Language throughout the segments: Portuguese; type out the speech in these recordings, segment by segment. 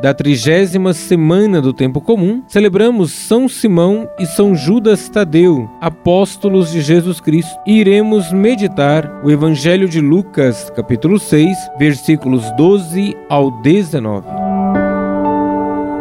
da trigésima semana do tempo comum, celebramos São Simão e São Judas Tadeu, apóstolos de Jesus Cristo, e iremos meditar o Evangelho de Lucas, capítulo 6, versículos 12 ao 19.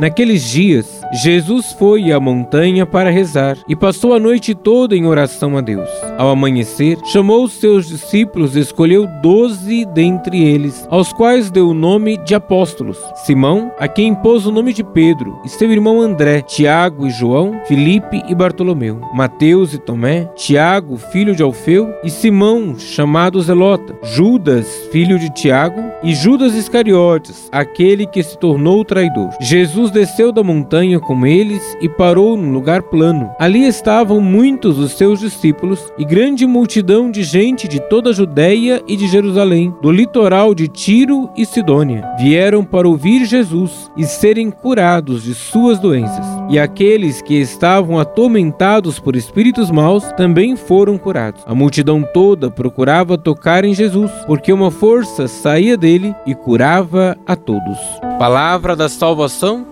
Naqueles dias, Jesus foi à montanha para rezar e passou a noite toda em oração a Deus. Ao amanhecer, chamou os seus discípulos e escolheu doze dentre eles, aos quais deu o nome de apóstolos: Simão, a quem impôs o nome de Pedro, e seu irmão André, Tiago e João, Filipe e Bartolomeu, Mateus e Tomé, Tiago, filho de Alfeu, e Simão, chamado Zelota, Judas, filho de Tiago, e Judas Iscariotes, aquele que se tornou traidor. Jesus desceu da montanha com eles e parou num lugar plano. Ali estavam muitos dos seus discípulos e grande multidão de gente de toda a Judéia e de Jerusalém, do litoral de Tiro e Sidônia. Vieram para ouvir Jesus e serem curados de suas doenças. E aqueles que estavam atormentados por espíritos maus também foram curados. A multidão toda procurava tocar em Jesus, porque uma força saía dele e curava a todos. Palavra da salvação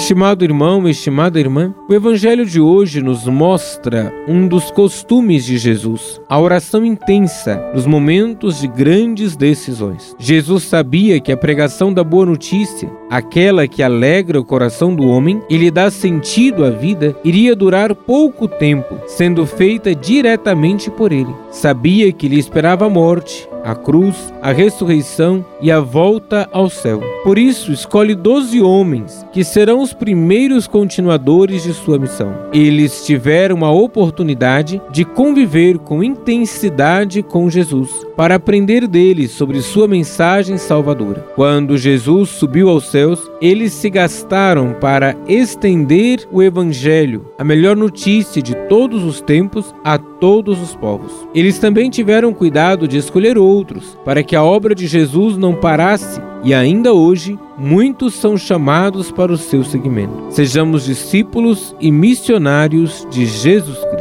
Estimado irmão, estimada irmã, o Evangelho de hoje nos mostra um dos costumes de Jesus, a oração intensa nos momentos de grandes decisões. Jesus sabia que a pregação da boa notícia, aquela que alegra o coração do homem e lhe dá sentido à vida, iria durar pouco tempo, sendo feita diretamente por ele. Sabia que lhe esperava a morte a cruz, a ressurreição e a volta ao céu. Por isso, escolhe doze homens que serão os primeiros continuadores de sua missão. Eles tiveram a oportunidade de conviver com intensidade com Jesus, para aprender dele sobre sua mensagem salvadora. Quando Jesus subiu aos céus, eles se gastaram para estender o Evangelho, a melhor notícia de todos os tempos, a todos os povos. Eles também tiveram cuidado de escolher outros, para que a obra de Jesus não parasse, e ainda hoje muitos são chamados para o seu seguimento. Sejamos discípulos e missionários de Jesus Cristo.